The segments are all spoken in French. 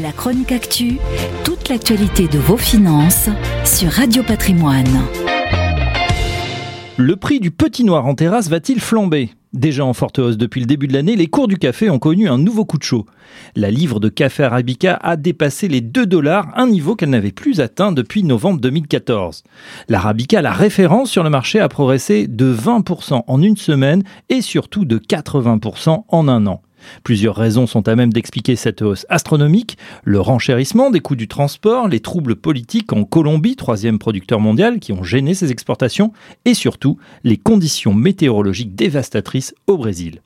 La chronique actu, toute l'actualité de vos finances sur Radio Patrimoine. Le prix du petit noir en terrasse va-t-il flamber? Déjà en forte hausse depuis le début de l'année, les cours du café ont connu un nouveau coup de chaud. La livre de café arabica a dépassé les 2 dollars, un niveau qu'elle n'avait plus atteint depuis novembre 2014. L'arabica, la référence sur le marché, a progressé de 20% en une semaine et surtout de 80% en un an. Plusieurs raisons sont à même d'expliquer cette hausse astronomique, le renchérissement des coûts du transport, les troubles politiques en Colombie, troisième producteur mondial, qui ont gêné ses exportations, et surtout les conditions météorologiques dévastatrices au Brésil.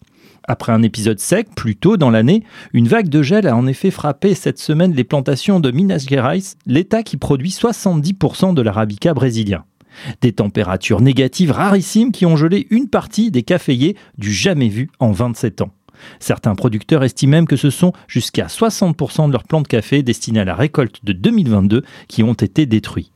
Après un épisode sec plus tôt dans l'année, une vague de gel a en effet frappé cette semaine les plantations de Minas Gerais, l'État qui produit 70% de l'arabica brésilien. Des températures négatives rarissimes qui ont gelé une partie des caféiers du jamais vu en 27 ans. Certains producteurs estiment même que ce sont jusqu'à 60% de leurs plants de café destinés à la récolte de 2022 qui ont été détruits.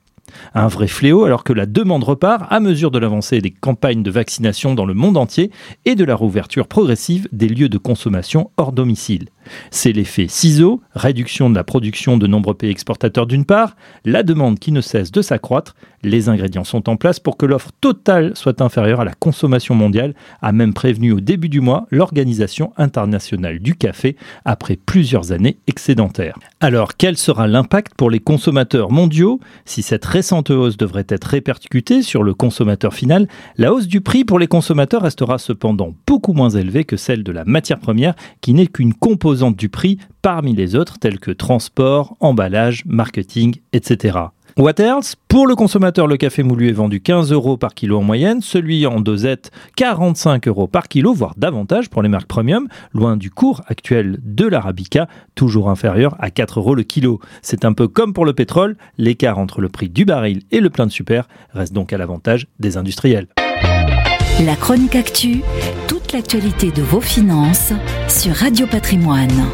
Un vrai fléau alors que la demande repart à mesure de l'avancée des campagnes de vaccination dans le monde entier et de la rouverture progressive des lieux de consommation hors domicile. C'est l'effet ciseau, réduction de la production de nombreux pays exportateurs d'une part, la demande qui ne cesse de s'accroître, les ingrédients sont en place pour que l'offre totale soit inférieure à la consommation mondiale, a même prévenu au début du mois l'Organisation internationale du café après plusieurs années excédentaires. Alors quel sera l'impact pour les consommateurs mondiaux Si cette récente hausse devrait être répercutée sur le consommateur final, la hausse du prix pour les consommateurs restera cependant beaucoup moins élevée que celle de la matière première qui n'est qu'une composante du prix parmi les autres tels que transport, emballage, marketing, etc. What else? Pour le consommateur, le café moulu est vendu 15 euros par kilo en moyenne, celui en dosette 45 euros par kilo, voire davantage pour les marques premium, loin du cours actuel de l'arabica, toujours inférieur à 4 euros le kilo. C'est un peu comme pour le pétrole, l'écart entre le prix du baril et le plein de super reste donc à l'avantage des industriels. La chronique actu, toute l'actualité de vos finances sur Radio Patrimoine.